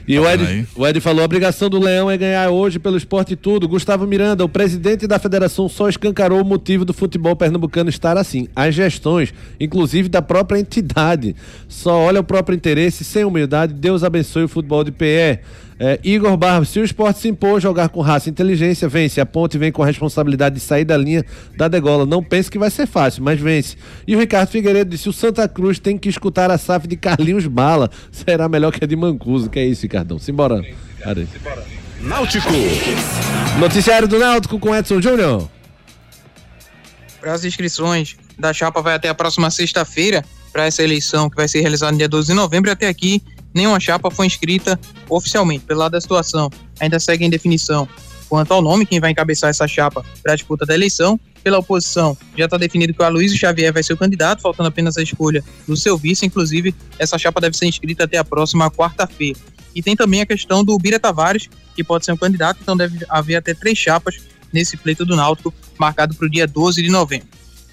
E o Ed, o Ed falou: a obrigação do Leão é ganhar hoje pelo esporte e tudo. Gustavo Miranda, o presidente da federação, só escancarou o motivo do futebol pernambucano estar assim. As gestões, inclusive da própria entidade, só olha o próprio interesse, sem humildade. Deus abençoe o futebol de PE. É, Igor Barros, se o esporte se impor, jogar com raça e inteligência, vence. A ponte vem com a responsabilidade de sair da linha da degola. Não pense que vai ser fácil, mas vence. E o Ricardo Figueiredo disse: o Santa Cruz tem que escutar a SAF de Carlinhos Bala. Será melhor que a de Mancuso. Que é isso, Ricardão? Simbora. Cara. Náutico. Noticiário do Náutico com Edson Júnior. Para as inscrições da chapa vai até a próxima sexta-feira para essa eleição que vai ser realizada no dia 12 de novembro. Até aqui, nenhuma chapa foi inscrita oficialmente. Pelo lado da situação, ainda segue em definição quanto ao nome, quem vai encabeçar essa chapa para a disputa da eleição. Pela oposição, já está definido que o Aloysio Xavier vai ser o candidato, faltando apenas a escolha do seu vice. Inclusive, essa chapa deve ser inscrita até a próxima quarta-feira. E tem também a questão do Bira Tavares, que pode ser um candidato, então deve haver até três chapas nesse pleito do Náutico, marcado para o dia 12 de novembro.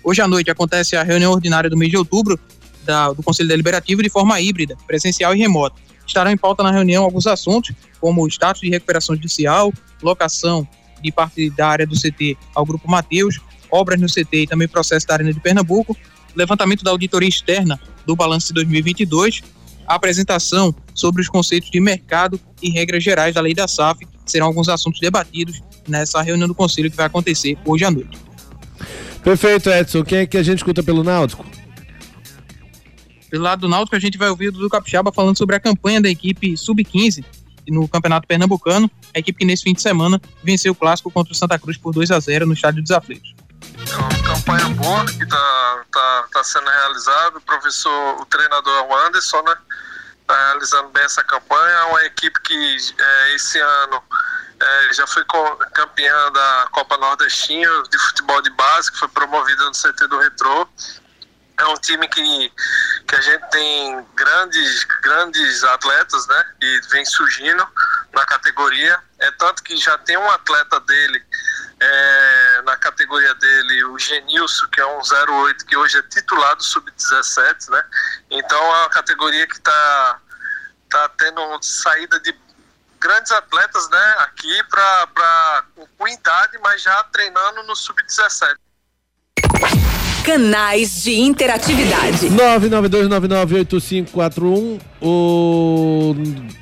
Hoje à noite acontece a reunião ordinária do mês de outubro da- do Conselho Deliberativo de forma híbrida, presencial e remota. Estarão em pauta na reunião alguns assuntos, como o status de recuperação judicial, locação de parte da área do CT ao Grupo Mateus, obras no CT e também processo da Arena de Pernambuco, levantamento da auditoria externa do balanço de 2022, a apresentação sobre os conceitos de mercado e regras gerais da lei da SAF, serão alguns assuntos debatidos nessa reunião do conselho que vai acontecer hoje à noite. Perfeito, Edson. Quem é que a gente escuta pelo Náutico? Pelo lado do Náutico, a gente vai ouvir o Dudu Capixaba falando sobre a campanha da equipe Sub-15 no Campeonato Pernambucano, a equipe que nesse fim de semana venceu o clássico contra o Santa Cruz por 2 a 0 no Estádio dos Aflitos. É uma campanha boa que está tá, tá sendo realizada. O professor, o treinador é Anderson, né? Está realizando bem essa campanha. É uma equipe que é, esse ano é, já foi campeã da Copa Nordestina de futebol de base, que foi promovida no CT do Retrô. É um time que, que a gente tem grandes, grandes atletas, né? E vem surgindo na categoria. É tanto que já tem um atleta dele é, na categoria dele, o Genilson, que é um 08, que hoje é titulado sub-17, né? Então é uma categoria que está tá tendo saída de grandes atletas, né, aqui para com idade, mas já treinando no sub-17. Canais de interatividade. 992998541. O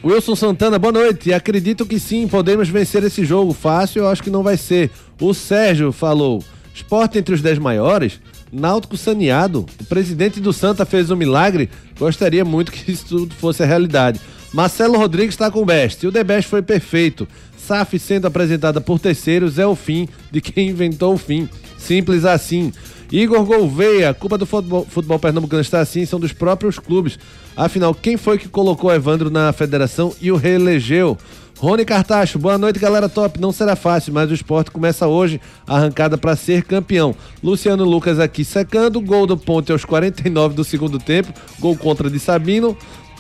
Wilson Santana, boa noite. Acredito que sim, podemos vencer esse jogo. Fácil, eu acho que não vai ser. O Sérgio falou: esporte entre os 10 maiores. Náutico saneado. O presidente do Santa fez um milagre. Gostaria muito que isso tudo fosse a realidade. Marcelo Rodrigues está com o Best. O The Best foi perfeito. SAF sendo apresentada por terceiros é o fim de quem inventou o fim. Simples assim. Igor Gouveia, a culpa do futebol, futebol pernambucano está assim, são dos próprios clubes. Afinal, quem foi que colocou Evandro na federação e o reelegeu? Rony Cartacho, boa noite, galera top. Não será fácil, mas o esporte começa hoje, arrancada para ser campeão. Luciano Lucas aqui secando, gol do Ponte aos 49 do segundo tempo, gol contra de Sabino.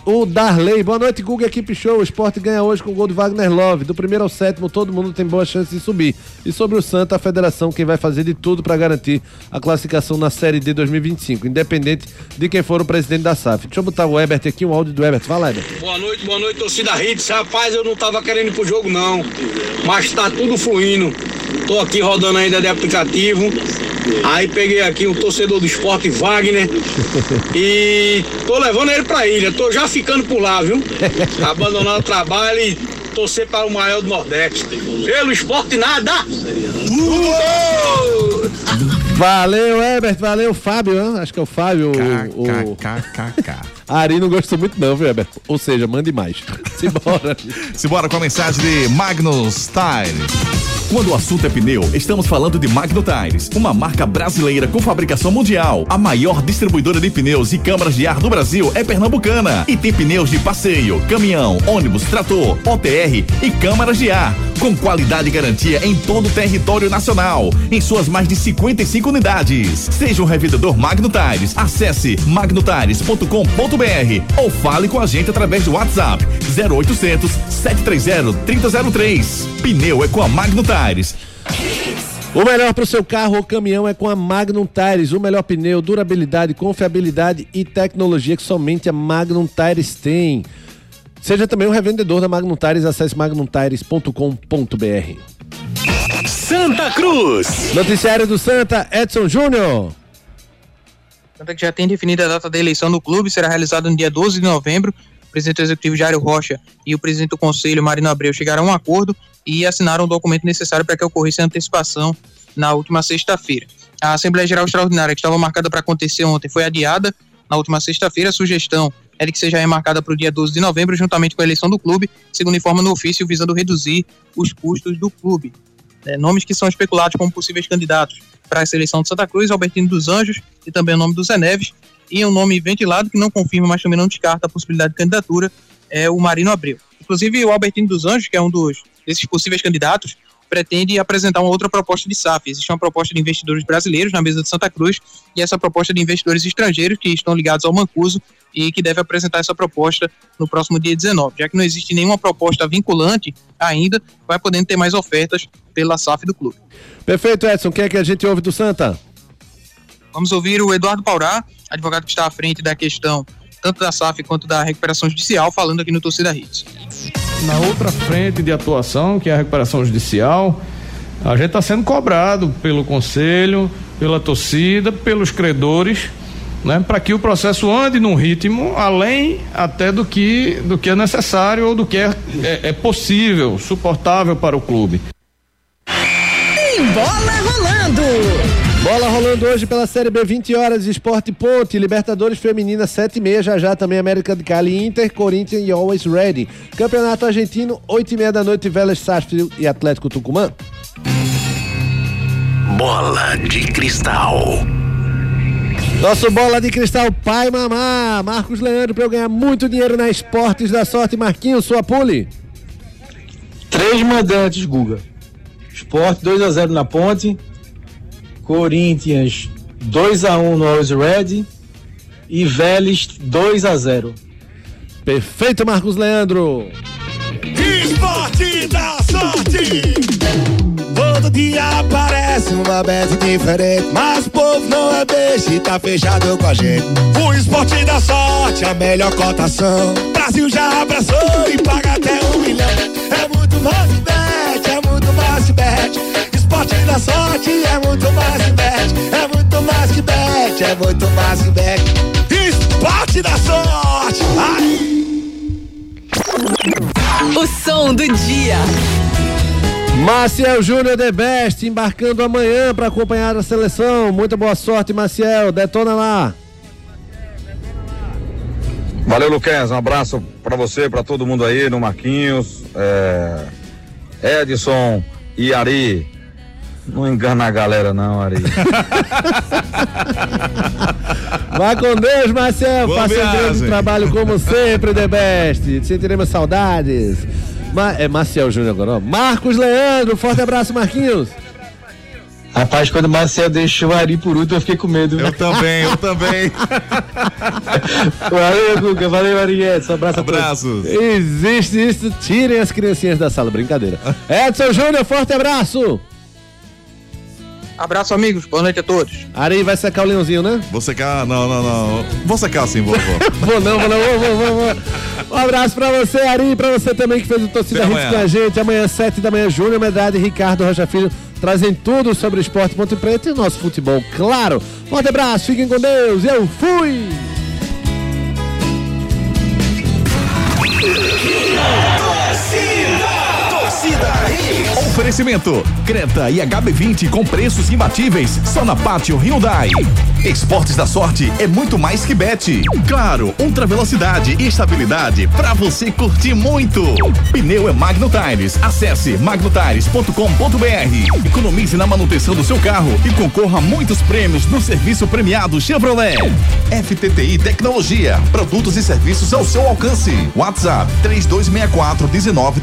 O Darley, boa noite, Google Equipe Show. O esporte ganha hoje com o gol de Wagner Love. Do primeiro ao sétimo, todo mundo tem boa chance de subir. E sobre o Santa, a federação quem vai fazer de tudo para garantir a classificação na Série D 2025, independente de quem for o presidente da SAF. Deixa eu botar o Ebert aqui, um áudio do Ebert. Fala, Ebert. Boa noite, boa noite, torcida Hits. Rapaz, eu não tava querendo ir pro jogo, não. Mas tá tudo fluindo. Tô aqui rodando ainda de aplicativo. Aí peguei aqui um torcedor do esporte, Wagner, e tô levando ele pra ilha. Tô já ficando por lá, viu? <laughs> Abandonando o trabalho e torcer para o maior do Nordeste. Pelo esporte nada! Valeu, Herbert, valeu, Fábio, hein? acho que é o Fábio. O, KKKK. Ari não gostou muito não, viu, Herbert? Ou seja, mande mais. <laughs> Simbora. Simbora com a mensagem de Magnus Tire. Quando o assunto é pneu, estamos falando de Magno Tires, uma marca brasileira com fabricação mundial. A maior distribuidora de pneus e câmaras de ar do Brasil é pernambucana e tem pneus de passeio, caminhão, ônibus, trator, OTR e câmaras de ar, com qualidade e garantia em todo o território nacional, em suas mais de 55 unidades. Seja um revendedor Magno Tires, acesse magnotires.com.br ou fale com a gente através do WhatsApp 0800 730 3003. Pneu é com a Magno Tires. O melhor para o seu carro ou caminhão é com a Magnum Tires. O melhor pneu, durabilidade, confiabilidade e tecnologia que somente a Magnum Tires tem. Seja também um revendedor da Magnum Tires. Acesse magnumtires.com.br. Santa Cruz. Noticiário do Santa, Edson Júnior. Santa que já tem definida a data da eleição do clube, será realizada no dia 12 de novembro. O presidente executivo Jário Rocha e o presidente do conselho, Marino Abreu, chegaram a um acordo e assinaram o documento necessário para que ocorresse a antecipação na última sexta-feira. A Assembleia Geral Extraordinária, que estava marcada para acontecer ontem, foi adiada na última sexta-feira. A sugestão é de que seja remarcada para o dia 12 de novembro, juntamente com a eleição do clube, segundo informa no ofício, visando reduzir os custos do clube. É, nomes que são especulados como possíveis candidatos para a seleção de Santa Cruz, Albertino dos Anjos e também o nome do Zé Neves, e um nome ventilado que não confirma, mas também não descarta a possibilidade de candidatura, é o Marino Abreu. Inclusive, o Albertino dos Anjos, que é um dos desses possíveis candidatos, pretende apresentar uma outra proposta de SAF. Existe uma proposta de investidores brasileiros na mesa de Santa Cruz e essa proposta de investidores estrangeiros que estão ligados ao Mancuso e que deve apresentar essa proposta no próximo dia 19. Já que não existe nenhuma proposta vinculante ainda, vai podendo ter mais ofertas pela SAF do clube. Perfeito, Edson. Quem é que a gente ouve do Santa? Vamos ouvir o Eduardo Paurá, advogado que está à frente da questão tanto da SAF quanto da recuperação judicial, falando aqui no Torcida Hits. Na outra frente de atuação, que é a recuperação judicial, a gente está sendo cobrado pelo conselho, pela torcida, pelos credores, né, para que o processo ande num ritmo além até do que do que é necessário ou do que é, é, é possível, suportável para o clube. Tem bola rolando. Bola rolando hoje pela Série B, 20 horas, Esporte Ponte, Libertadores Feminina, 7 e meia, já já também América de Cali, Inter, Corinthians e Always Ready. Campeonato Argentino, 8 e meia da noite, Vélez Sarsfield e Atlético Tucumã. Bola de cristal. Nosso bola de cristal, pai mamá, Marcos Leandro, para eu ganhar muito dinheiro na Esportes da Sorte, Marquinhos, sua pule. Três mandantes, Guga. Sport 2 a 0 na Ponte. Corinthians 2 a 1 no Always Red e Vélez 2 a 0. Perfeito, Marcos Leandro. Esporte da sorte. Todo dia aparece uma bet diferente. Mas o povo não é beijo e tá fechado com a gente. O esporte da sorte, a melhor cotação. Brasil já abraçou e paga até um milhão. É muito mais que Da sorte é muito mais que bet. É muito mais que bet, é muito mais que bet. Esporte da sorte. Ai. O som do dia. Maciel Júnior The Best, embarcando amanhã para acompanhar a seleção. Muita boa sorte, Maciel. Detona lá. Valeu, Luquez. Um abraço pra você, pra todo mundo aí, no Marquinhos, é, Edson e Ari. Não engana a galera, não, Ari. <laughs> Vai com Deus, Marcel. Boa Faça um grande trabalho como sempre, The Best. Sentiremos saudades. Ma é Marcel Júnior agora, ó. Marcos Leandro, forte abraço, Marquinhos. Rapaz, quando o Marcel deixou o Ari por último, eu fiquei com medo. Eu também, eu também. <laughs> valeu, Guga. Valeu, Ariete. Um abraço Abraços. Existe isso, tirem as criancinhas da sala, brincadeira. Edson Júnior, forte abraço. Abraço, amigos. Boa noite a todos. Ari vai secar o leãozinho, né? Vou secar, não, não, não. Vou secar sim, vou, vou. <laughs> Vou não, vou não, vou, vou, vou, vou. Um abraço pra você, Ari, e pra você também que fez o Torcida Hits com a gente. Amanhã, sete da manhã, Júnior Medrado e Ricardo Rocha Filho trazem tudo sobre o esporte Ponte Preto e o nosso futebol, claro. Forte abraço, fiquem com Deus, eu fui! Oferecimento: Creta e HB20 com preços imbatíveis só na Pátio Hyundai. Esportes da Sorte é muito mais que bet. Claro, ultra velocidade e estabilidade para você curtir muito. Pneu é Magno Tires. Acesse magnotires.com.br. Economize na manutenção do seu carro e concorra a muitos prêmios no serviço premiado Chevrolet. FTTI Tecnologia, produtos e serviços ao seu alcance. WhatsApp 3264 19